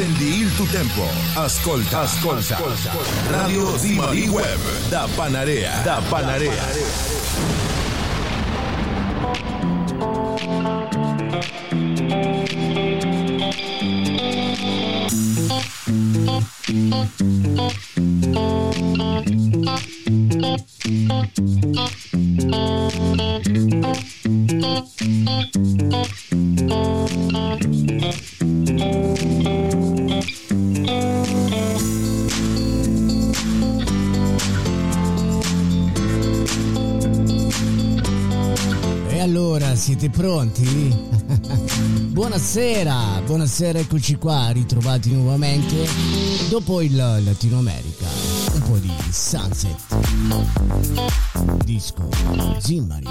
Prendi il tuo tempo. Ascolta, ascolta. ascolta. Radio Zimari Web da Panarea. Da Panarea. siete pronti? buonasera, buonasera, eccoci qua, ritrovati nuovamente dopo il Latino America. Un po' di sunset, disco, zimmari.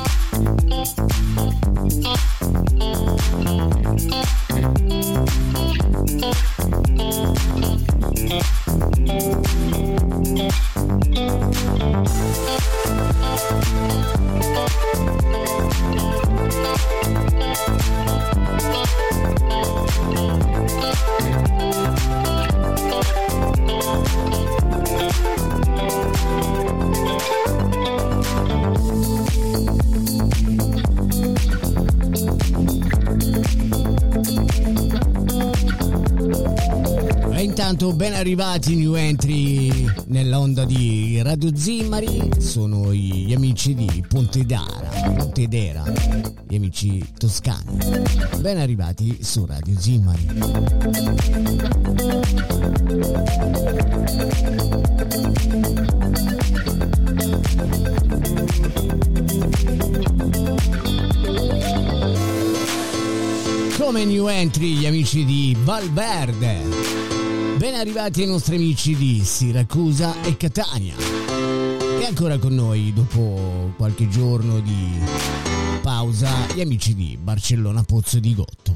Thank you. Intanto ben arrivati new entry nell'onda di Radio Zimmari, sono gli amici di Pontedara, Pontedera, gli amici toscani. Ben arrivati su Radio Zimmari. Come new entry gli amici di Valverde. Ben arrivati ai nostri amici di Siracusa e Catania. E ancora con noi, dopo qualche giorno di pausa, gli amici di Barcellona Pozzo di Gotto.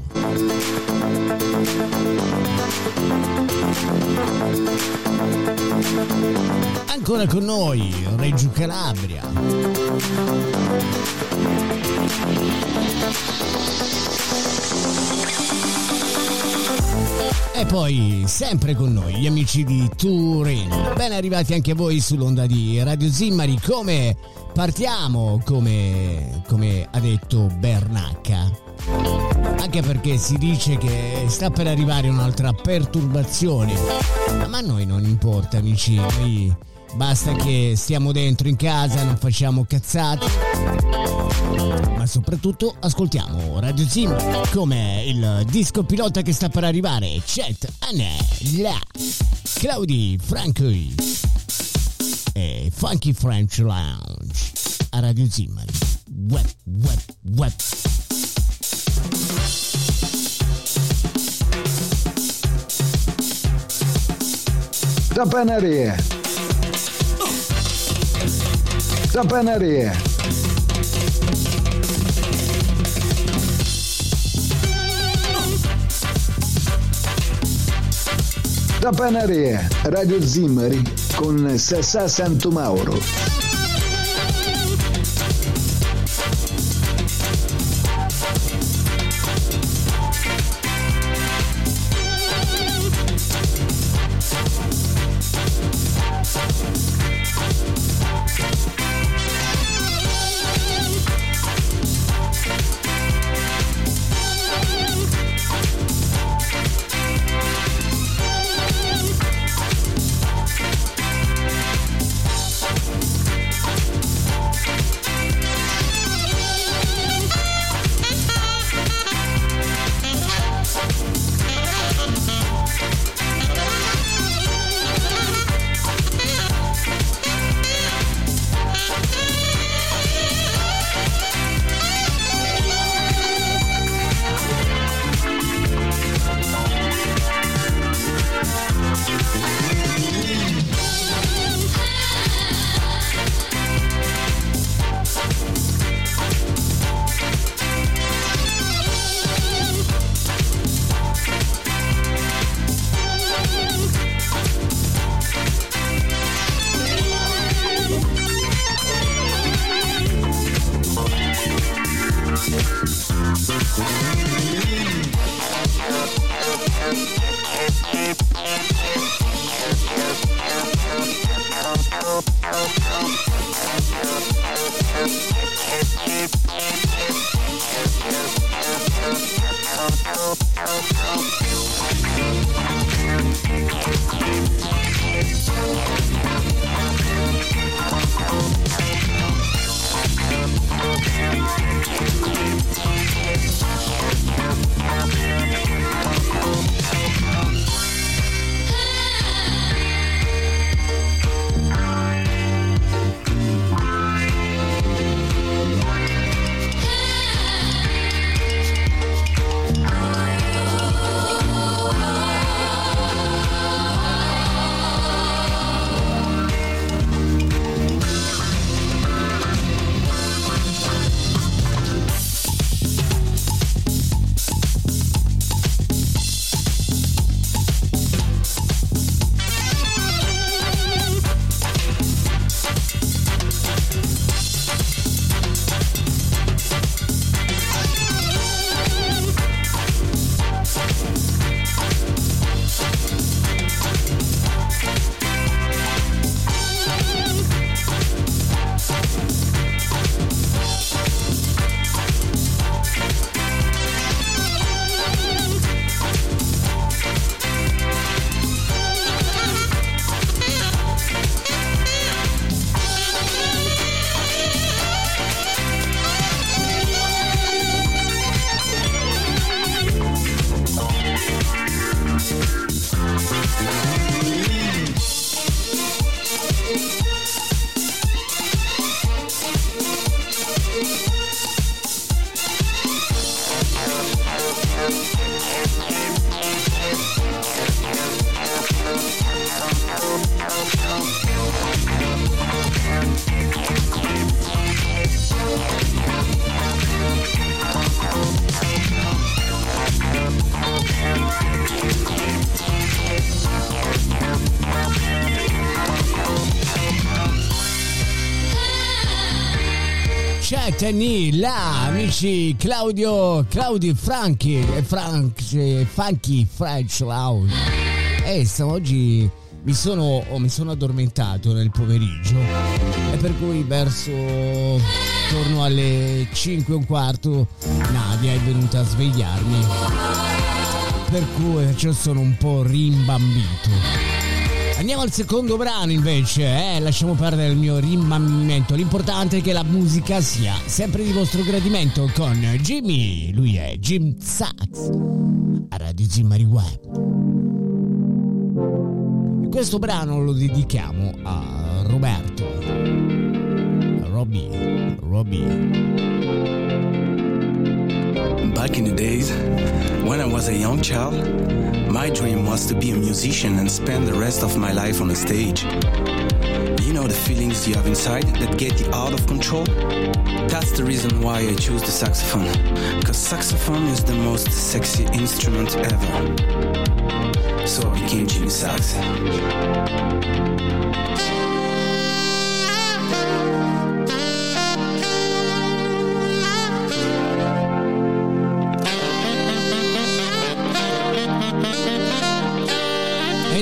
Ancora con noi, Reggio Calabria. E poi, sempre con noi, gli amici di Turin. Ben arrivati anche voi sull'onda di Radio Zimmari. Come partiamo, come, come ha detto Bernacca. Anche perché si dice che sta per arrivare un'altra perturbazione. Ma a noi non importa, amici. Noi basta che stiamo dentro in casa, non facciamo cazzate ma soprattutto ascoltiamo Radio Zim come il disco pilota che sta per arrivare, Chet Anella, Claudi Franchi e Funky French Lounge a Radio Zim. Web, web, web. Tappanaria. Tappanaria. Tappanaria, Radio Zimmari con Sassà Santomauro. Anni là, amici Claudio, Claudio Franchi, Frank, Funky French Loud. E eh, oggi mi sono, oh, mi sono addormentato nel pomeriggio e per cui verso intorno alle 5 e un quarto Nadia è venuta a svegliarmi. Per cui cioè, sono un po' rimbambito. Andiamo al secondo brano invece, eh? lasciamo perdere il mio rimbambimento. L'importante è che la musica sia sempre di vostro gradimento con Jimmy. Lui è Jim Sachs a Radio Zimmari Web. Questo brano lo dedichiamo a Roberto. Robbie. Robbie. Was a young child, my dream was to be a musician and spend the rest of my life on a stage. You know the feelings you have inside that get you out of control? That's the reason why I chose the saxophone. Because saxophone is the most sexy instrument ever. So I became Jimmy Sax.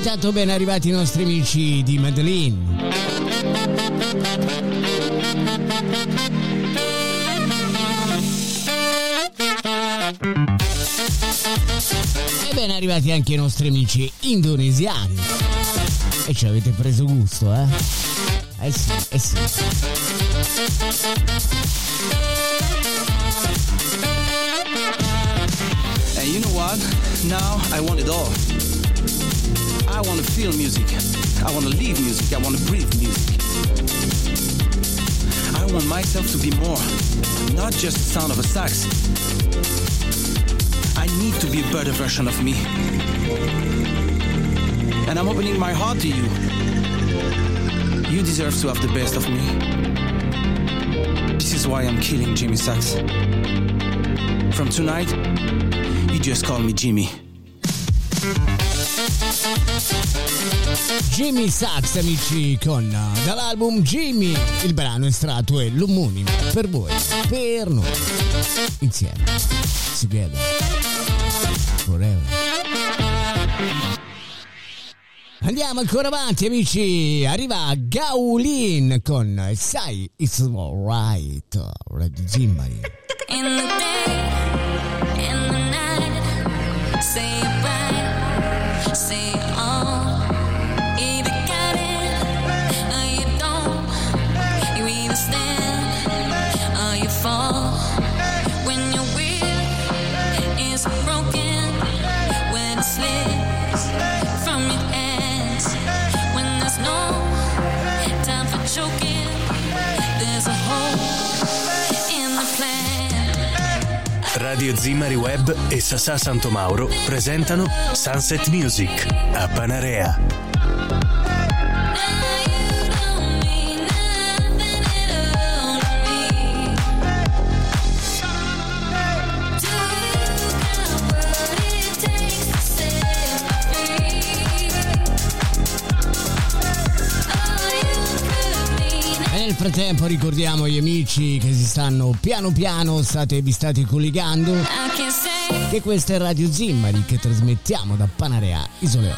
Intanto ben arrivati i nostri amici di Madeline. E ben arrivati anche i nostri amici indonesiani. E ci avete preso gusto, eh? Eh sì, eh sì. And you know what? Now I want it all. I want to feel music. I want to live music. I want to breathe music. I want myself to be more, not just the sound of a sax. I need to be a better version of me. And I'm opening my heart to you. You deserve to have the best of me. This is why I'm killing Jimmy Sachs. From tonight, you just call me Jimmy. Jimmy Sax amici con dall'album Jimmy. Il brano estratto è l'omonimo per voi per noi insieme together forever. Andiamo ancora avanti amici, arriva Gaulin con Sai It's Alright, Red Zimbari. Radio Zimari Web e Sasà Santomauro presentano Sunset Music a Panarea. Frattempo ricordiamo agli amici che si stanno piano piano, state, vi state collegando, che questa è Radio Zimmari che trasmettiamo da Panarea Isole I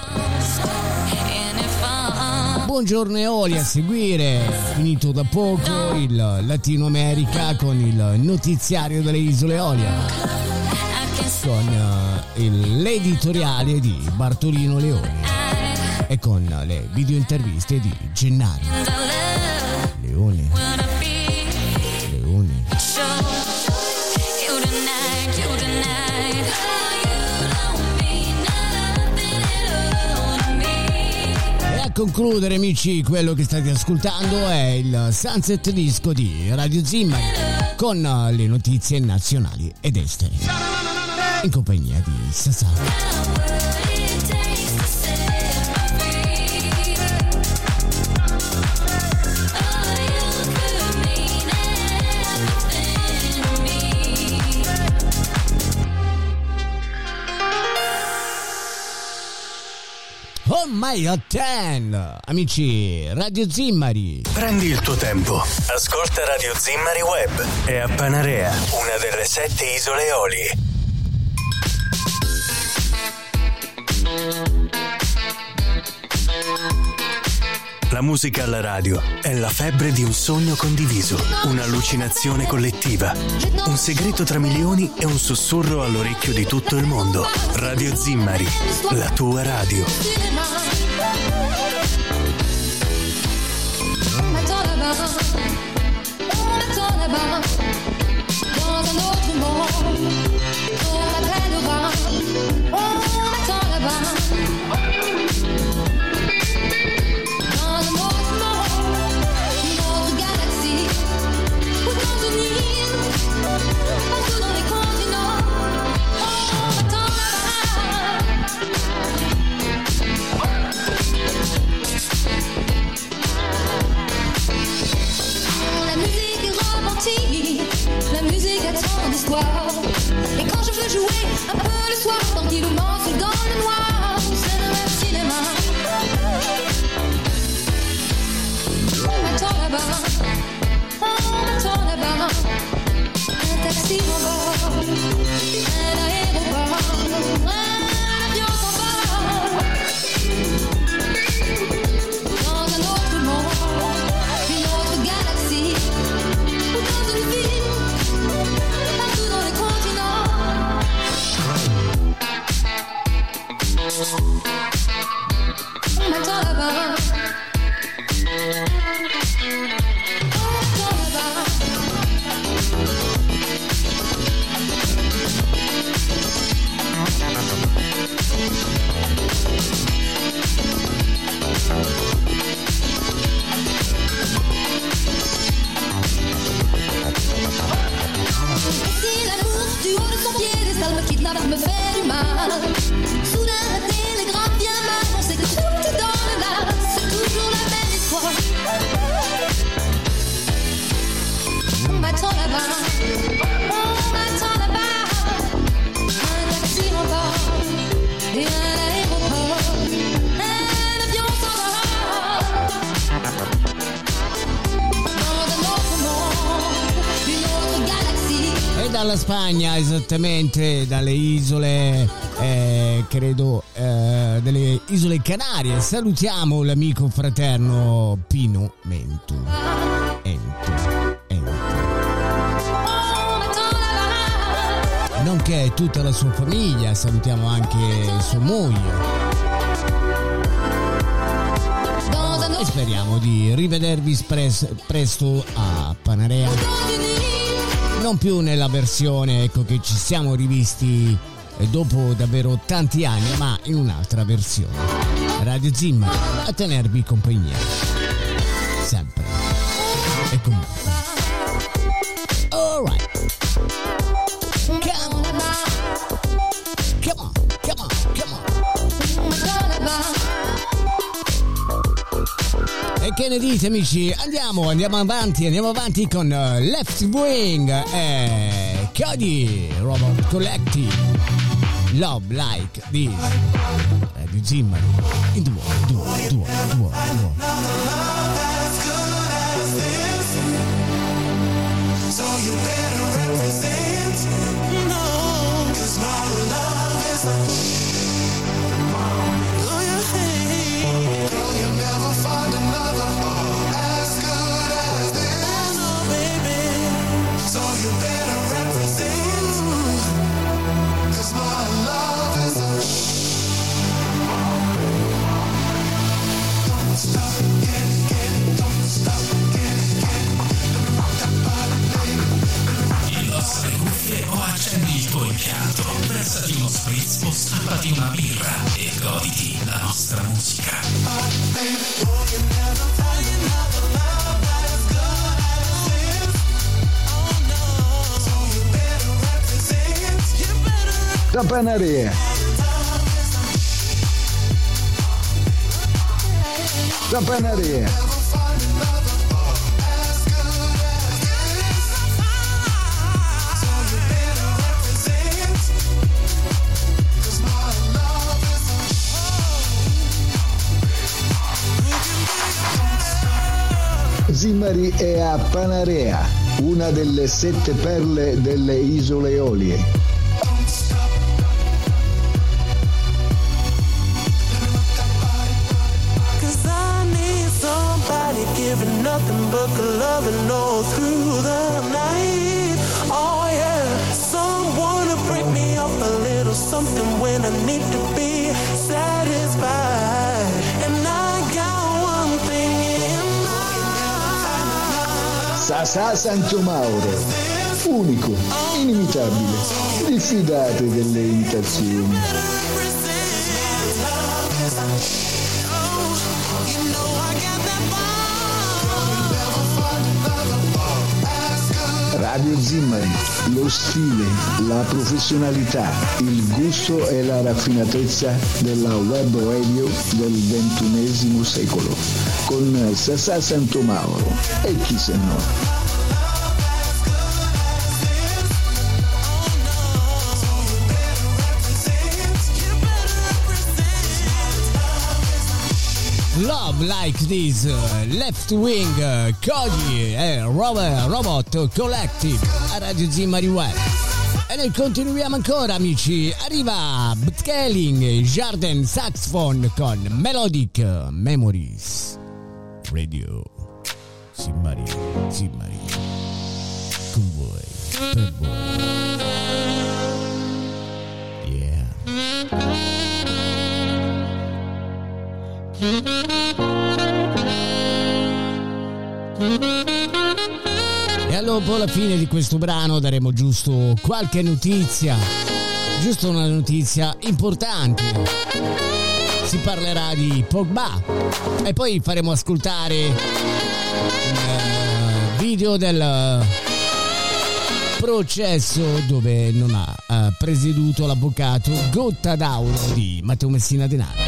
Buongiorno Eoli a seguire, finito da poco il Latino America con il notiziario delle Isole say con il- l'editoriale di Bartolino Leoni e con le video interviste di Gennaro I love Leone. what I feel. Leone. Show you tonight, you tonight. You don't mean nothing at all to me. E a concludere amici quello che state ascoltando è il Sunset Disco di Radio Zimmari con le notizie nazionali ed estere in compagnia di Sasà. God 10 amici Radio Zimmari Prendi il tuo tempo. Ascolta Radio Zimmari Web e a Panarea, una delle sette isole Eolie. La musica alla radio è la febbre di un sogno condiviso, un'allucinazione collettiva, un segreto tra milioni e un sussurro all'orecchio di tutto il mondo. Radio Zimmari, la tua radio. Dans un autre monde, soir, tranquillement sous dans le dalla Spagna esattamente dalle isole eh, credo eh, delle isole Canarie. Salutiamo l'amico fraterno Pino Mentu. Entu, Entu. Nonché tutta la sua famiglia, salutiamo anche sua moglie. E speriamo di rivedervi presto a Panarea. Non più nella versione ecco, che ci siamo rivisti eh, dopo davvero tanti anni, ma in un'altra versione. Radio Zimmer a tenervi compagnia. E che ne dite amici? Andiamo, andiamo avanti, andiamo avanti con eh, Left Wing e Cody Robot Collective. Love Like This. Radio Zimmer. In the world, the world, the Panarea. Da Panarea. Zimmari è a Panarea, una delle sette perle delle isole Eolie. Sasà Santo Mauro, unico, inimitabile. Diffidate delle imitazioni. Radio Zimmari, lo stile, la professionalità, il gusto e la raffinatezza della web radio del ventunesimo secolo, con Sasà Santo Mauro. E chi se no. Love Like This, uh, Left Wing, uh, Cody e Robert Robot Collective a Radio Zimmari Web. E noi continuiamo ancora amici, arriva Btkeling Jarden Saxophone con Melodic Memories Radio Zimmari, Zimmari con voi, per voi. Yeah. E allora dopo la fine di questo brano daremo giusto qualche notizia, giusto una notizia importante. Si parlerà di Pogba e poi faremo ascoltare un eh, video del processo dove non ha eh, presieduto l'avvocato Gotta d'Auro di Matteo Messina Denaro.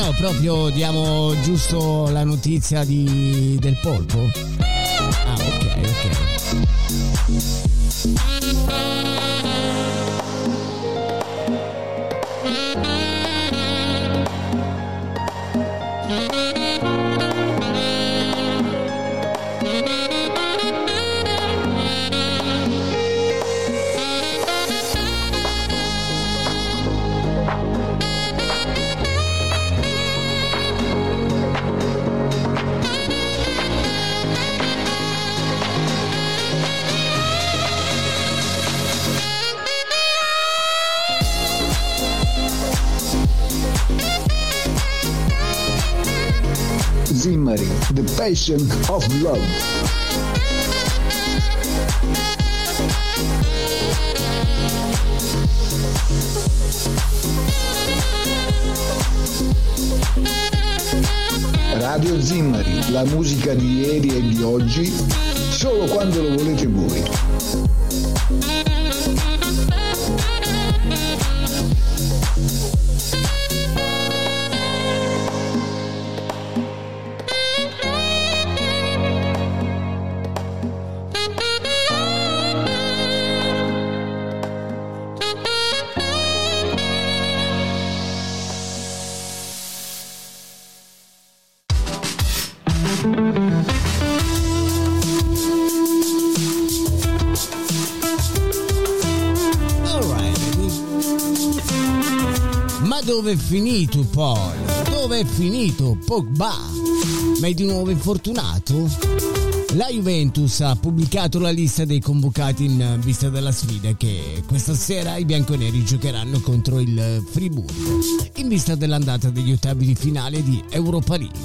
Ah proprio diamo giusto la notizia di, del polpo? Passion of Love. Radio Zimmari, la musica di ieri e di oggi, solo quando lo volete voi. Finito Paul? Dove è finito Pogba? Ma è di nuovo infortunato? La Juventus ha pubblicato la lista dei convocati in vista della sfida che questa sera i bianconeri giocheranno contro il Friburgo in vista dell'andata degli ottavi di finale di Europa League.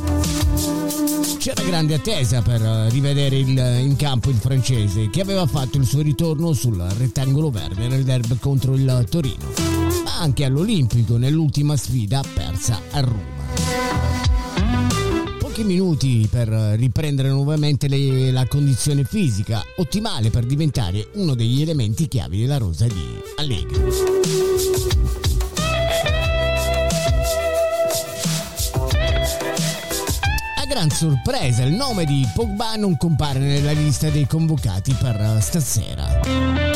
C'era grande attesa per rivedere il- in campo il francese che aveva fatto il suo ritorno sul rettangolo verde nel derby contro il Torino, anche all'Olimpico nell'ultima sfida persa a Roma. Pochi minuti per riprendere nuovamente le- la condizione fisica ottimale per diventare uno degli elementi chiavi della rosa di Allegri. Gran sorpresa il nome di Pogba non compare nella lista dei convocati per stasera.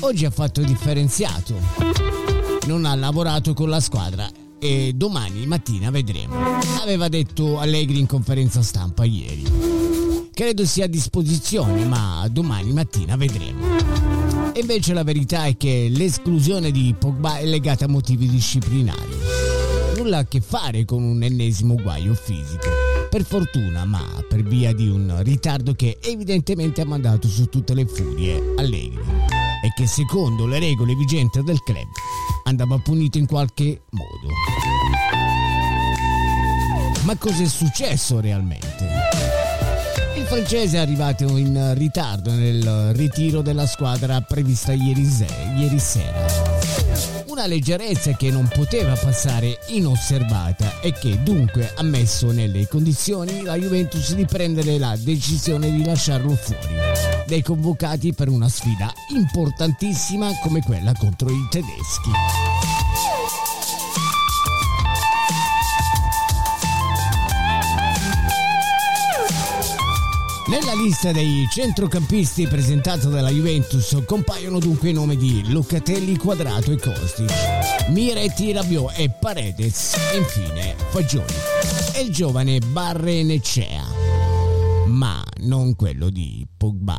Oggi ha fatto differenziato, non ha lavorato con la squadra e domani mattina vedremo. Aveva detto Allegri in conferenza stampa ieri. Credo sia a disposizione, ma domani mattina vedremo. Invece la verità è che l'esclusione di Pogba è legata a motivi disciplinari nulla a che fare con un ennesimo guaio fisico. Per fortuna, ma per via di un ritardo che evidentemente ha mandato su tutte le furie Allegri e che secondo le regole vigenti del club andava punito in qualche modo. Ma cosa è successo realmente? Il francese è arrivato in ritardo nel ritiro della squadra prevista ieri, se- ieri sera una leggerezza che non poteva passare inosservata e che dunque ha messo nelle condizioni la Juventus di prendere la decisione di lasciarlo fuori dai convocati per una sfida importantissima come quella contro i tedeschi. Nella lista dei centrocampisti presentata dalla Juventus compaiono dunque i nomi di Locatelli, Quadrato e Kostic, Miretti, Rabiot e Paredes e infine Fagioli e il giovane Barrenecea, ma non quello di Pogba.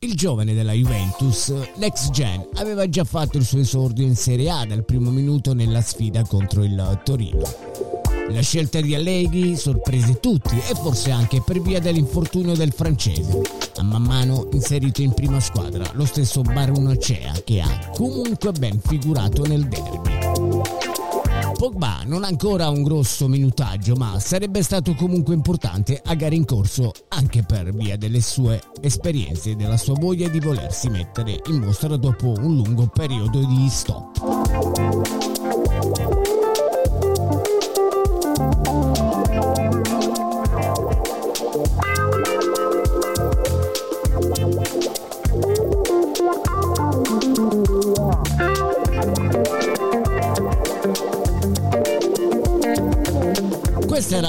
Il giovane della Juventus, l'ex gen, aveva già fatto il suo esordio in Serie A dal primo minuto nella sfida contro il Torino. La scelta di Allegri sorprese tutti e forse anche per via dell'infortunio del francese. A man mano inserito in prima squadra lo stesso Barunacea che ha comunque ben figurato nel derby. Pogba non ha ancora un grosso minutaggio, ma sarebbe stato comunque importante a gare in corso anche per via delle sue esperienze e della sua voglia di volersi mettere in mostra dopo un lungo periodo di stop.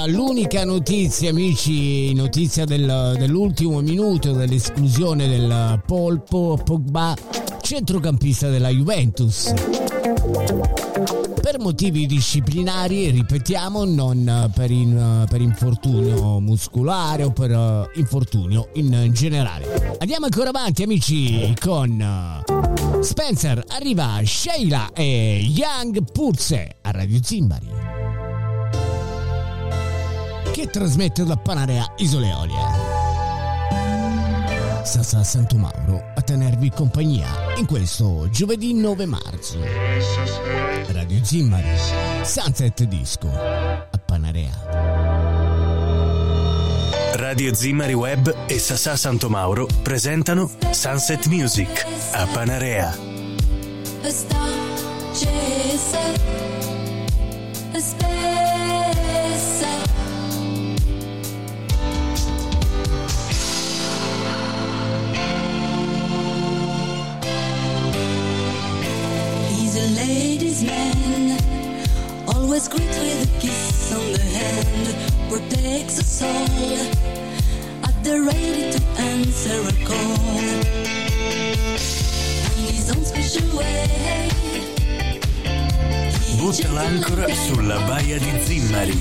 L'unica notizia, amici, notizia del- dell'ultimo minuto dell'esclusione del Polpo Pogba, centrocampista della Juventus. Per motivi disciplinari, ripetiamo, non per, in- per infortunio muscolare o per eh, infortunio in generale. Andiamo ancora avanti, amici, con eh, Spencer. Arriva Sheila e Young Pulse a Radio Zimbari che trasmette da Panarea Isole Olie. Sasa Santo Mauro a tenervi compagnia in questo giovedì 9 marzo. Radio Zimmari, Sunset Disco a Panarea. Radio Zimmari Web e Sasà Santomauro presentano Sunset Music a Panarea. A star chaser, a spacer. Ladies' man, always greet with a kiss on the hand, protects us all at the ready to answer a call. In his own special way. Butta l'ancora sulla baia di Zimmari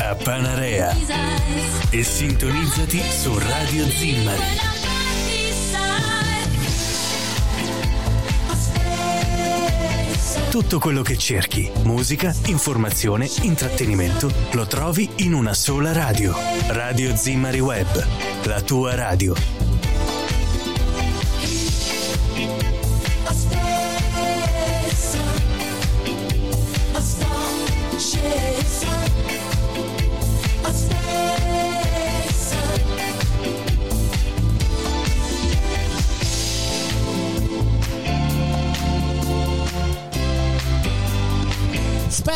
a Panarea e sintonizzati su Radio Zimmari. Tutto quello che cerchi, musica, informazione, intrattenimento, lo trovi in una sola radio. Radio Zimmari Web, la tua radio.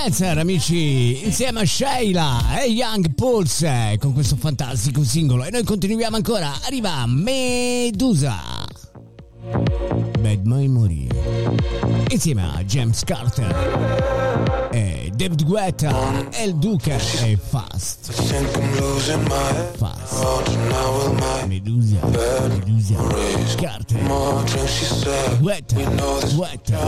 Spencer, amici, insieme a Sheila e Young Pulse con questo fantastico singolo. E noi continuiamo ancora. Arriva Medusa. Bad Memory. Insieme a James Carter. E David Guetta. E il Duca. E Fast. Fast. Medusa. Medusa. Carter. Guetta. Guetta.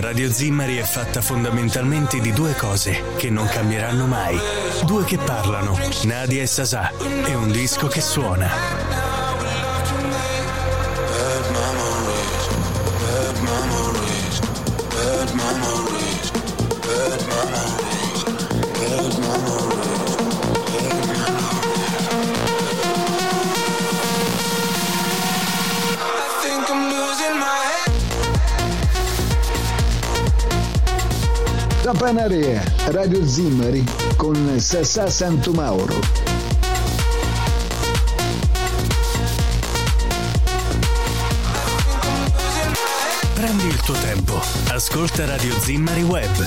Radio Zimmari è fatta fondamentalmente di due cose che non cambieranno mai. Due che parlano, Nadia e Sasà, e un disco che suona. Panarea, Radio Zimmari con Sassà Santomauro. Prendi il tuo tempo, ascolta Radio Zimmari Web.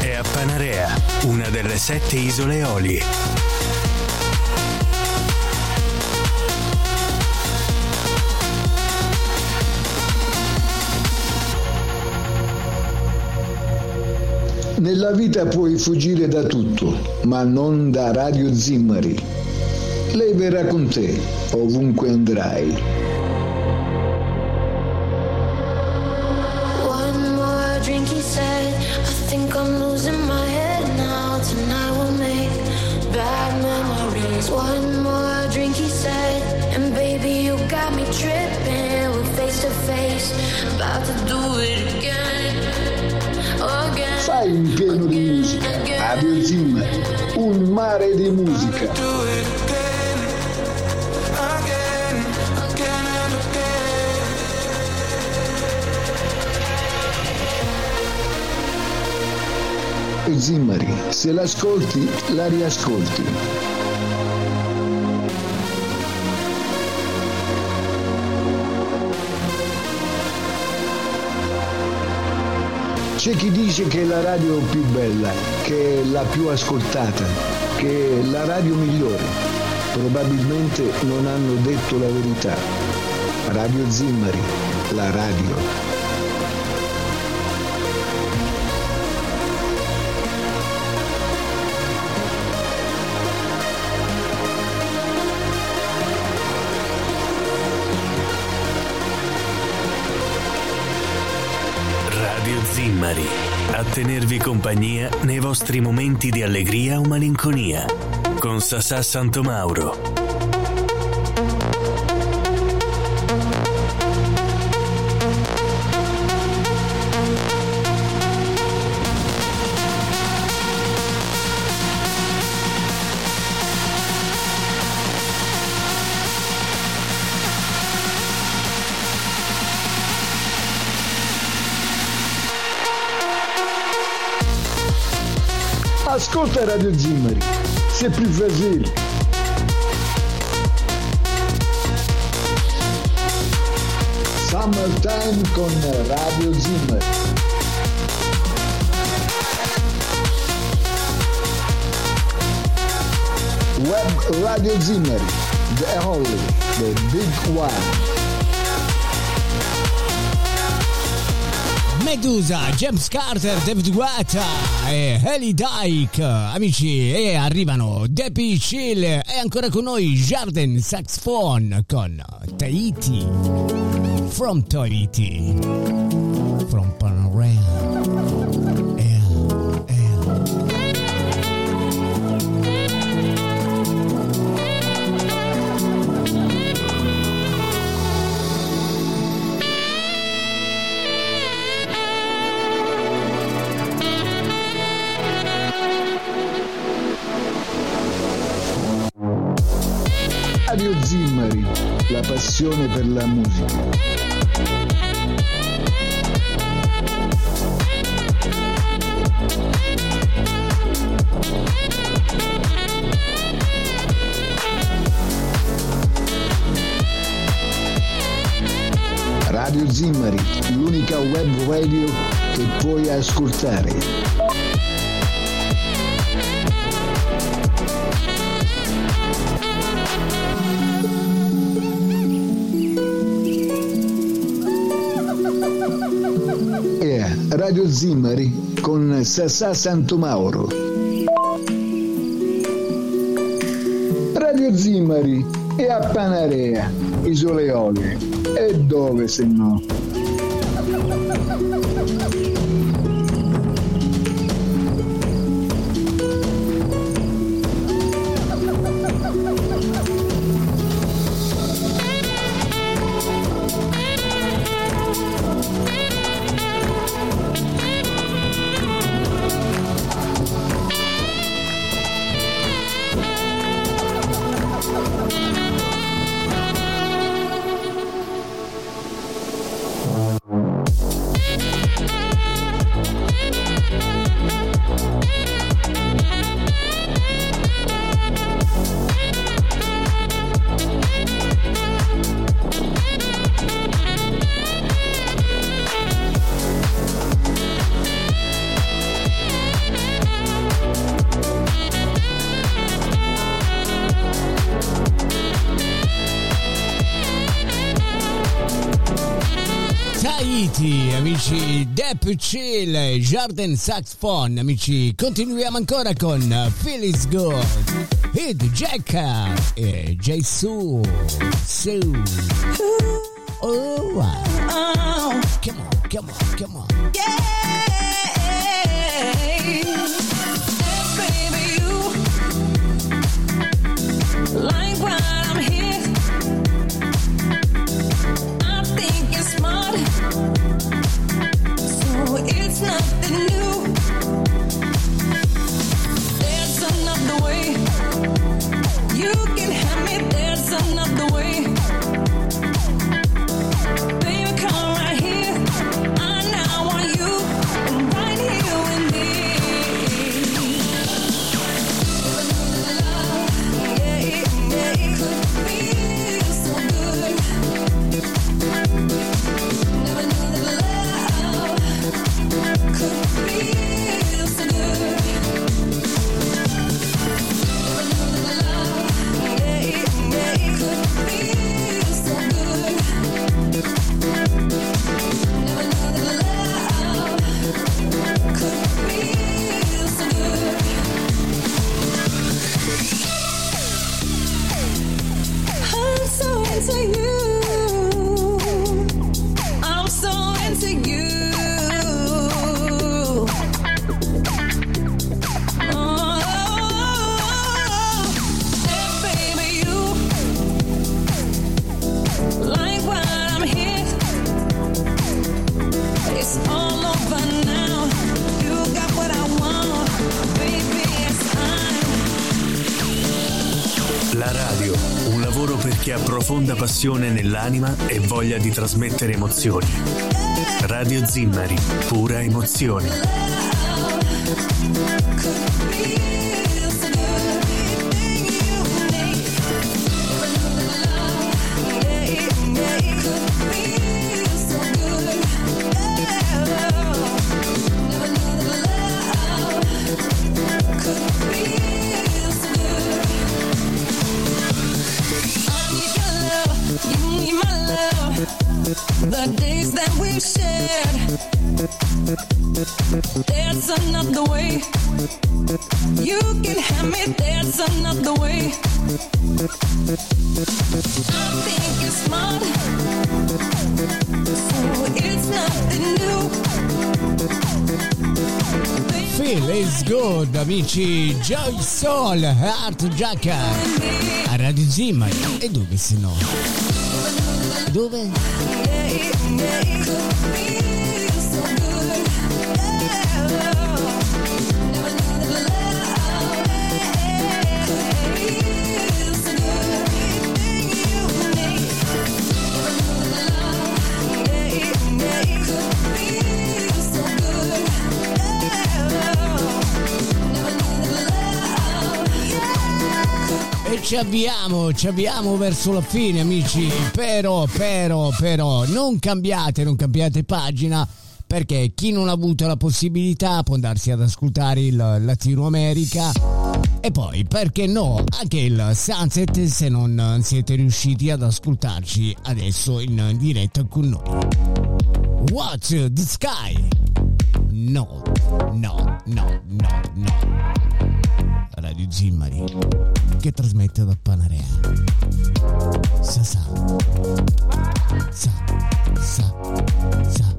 È a Panarea, una delle sette isole Eolie. Nella vita puoi fuggire da tutto, ma non da Radio Zimmari. Lei verrà con te ovunque andrai. Face about to do it. Un pieno di musica. Radio Zimmari, un mare di musica. Zimmari, se l'ascolti, la riascolti. C'è chi dice che è la radio più bella, che è la più ascoltata, che è la radio migliore. Probabilmente non hanno detto la verità. Radio Zimmari, la radio tenervi compagnia nei vostri momenti di allegria o malinconia, con Sasà Santomauro. Ascolta Radio Zimmari, c'est plus facile. Summertime con Radio Zimmari. Web Radio Zimmari, the only, the big one. Medusa, James Carter, David Guetta e Ellie Dyke, amici, e arrivano Deppy Chill e ancora con noi Jarden Saxophone con Tahiti. From Tahiti. From Panarea. Passione per la musica. Radio Zimmari, l'unica web radio che puoi ascoltare. Radio Zimmari con Sassà Santomauro. Radio Zimmari è a Panarea, Isole Olie. E dove se no? Depp Chill, Jordan Saxophone, amici, continuiamo ancora con Phyllis Good, Hit Jacka e Jaisu, Su. Oh, wow. Come on, come on, come on. baby, chi ha profonda passione nell'anima e voglia di trasmettere emozioni. Radio Zimmari, pura emozione. Amici. Joy Soul, Art Jacka. A Radio Zimmari. E dove se no? Dove? Avviamo, ci avviamo verso la fine, amici. Però, però, però, non cambiate, non cambiate pagina. Perché chi non ha avuto la possibilità può andarsi ad ascoltare il Latino America. E poi, perché no, anche il Sunset se non siete riusciti ad ascoltarci adesso in diretta con noi. Watch the Sky. No, no, no, no, no. Radio Zimmari che trasmette da Panarea. Sa sa. Sa sa sa.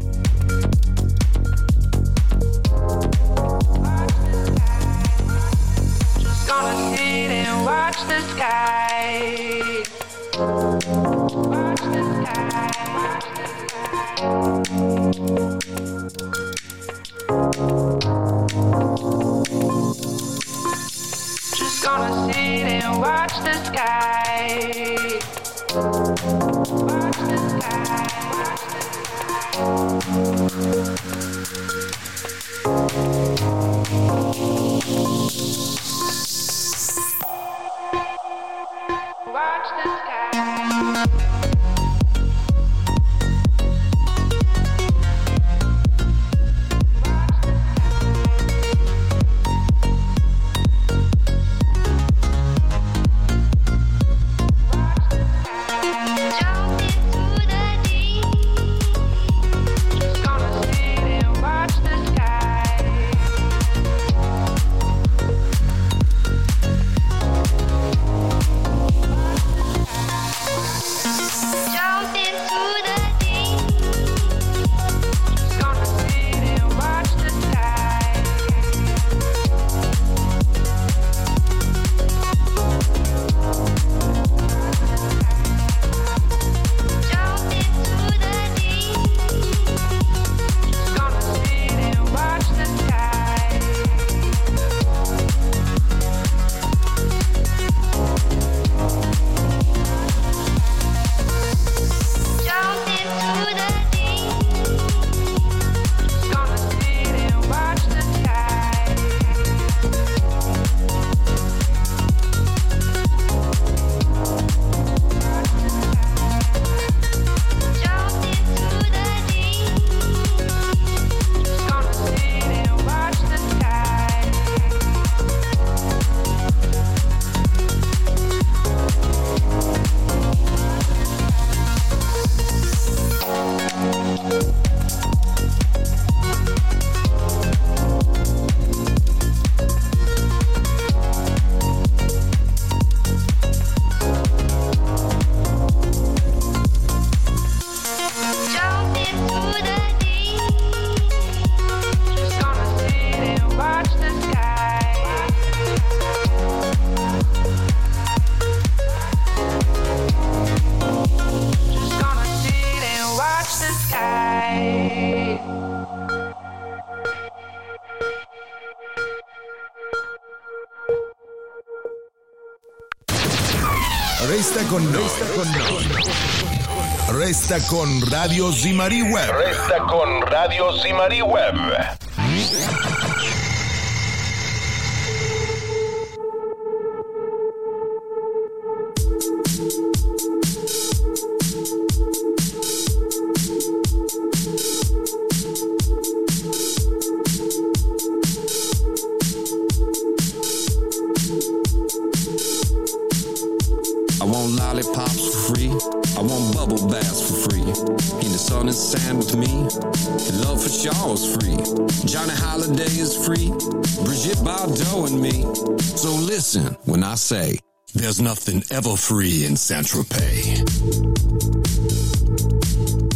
Just gonna sit and watch the sky. And watch the sky. Resta con Radio Zimari Web. Resta con Radio Zimari Web. And love for Shaw is free. Johnny Holiday is free. Brigitte Bardot and me. So listen when I say there's nothing ever free in Saint Tropez.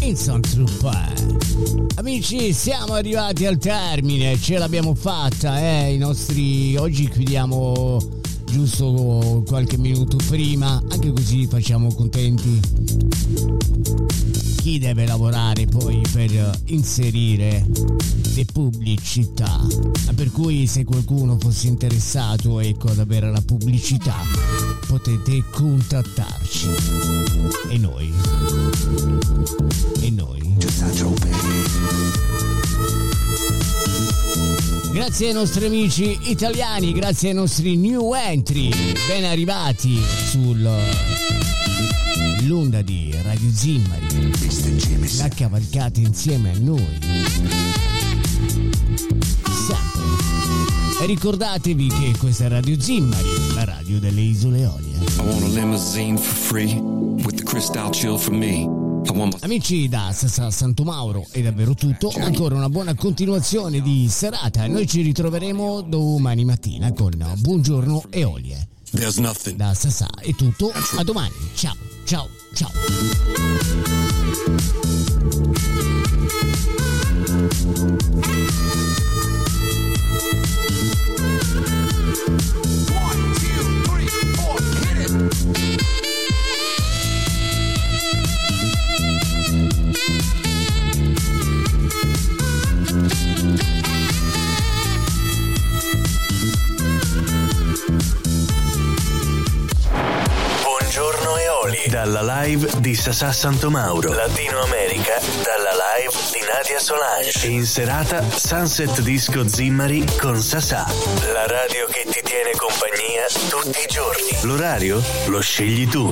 in Saint-Tropez. Amici, siamo arrivati al termine, ce l'abbiamo fatta, eh, i nostri... Oggi chiudiamo giusto qualche minuto prima, anche così facciamo contenti chi deve lavorare poi per inserire le pubblicità. Per cui se qualcuno fosse interessato ecco, ad avere la pubblicità, potete contattarci. E noi? E noi? Grazie ai nostri amici italiani, grazie ai nostri new entry, ben arrivati sull'onda di Radio Zimmari. La cavalcate insieme a noi. Sempre. E ricordatevi che questa è Radio Zimmari, la radio delle isole Olie. I want a limousine for free. With the crystal chill for me. Amici da Sassa Santo Mauro è davvero tutto, ancora una buona continuazione di serata. Noi ci ritroveremo domani mattina con Buongiorno e Olie. Da Sassa è tutto, a domani, ciao, ciao, ciao. Dalla live di Sasà Santomauro. Latino America dalla live di Nadia Solange. E in serata Sunset Disco Zimmari con Sasà. La radio che ti tiene compagnia tutti i giorni. L'orario lo scegli tu.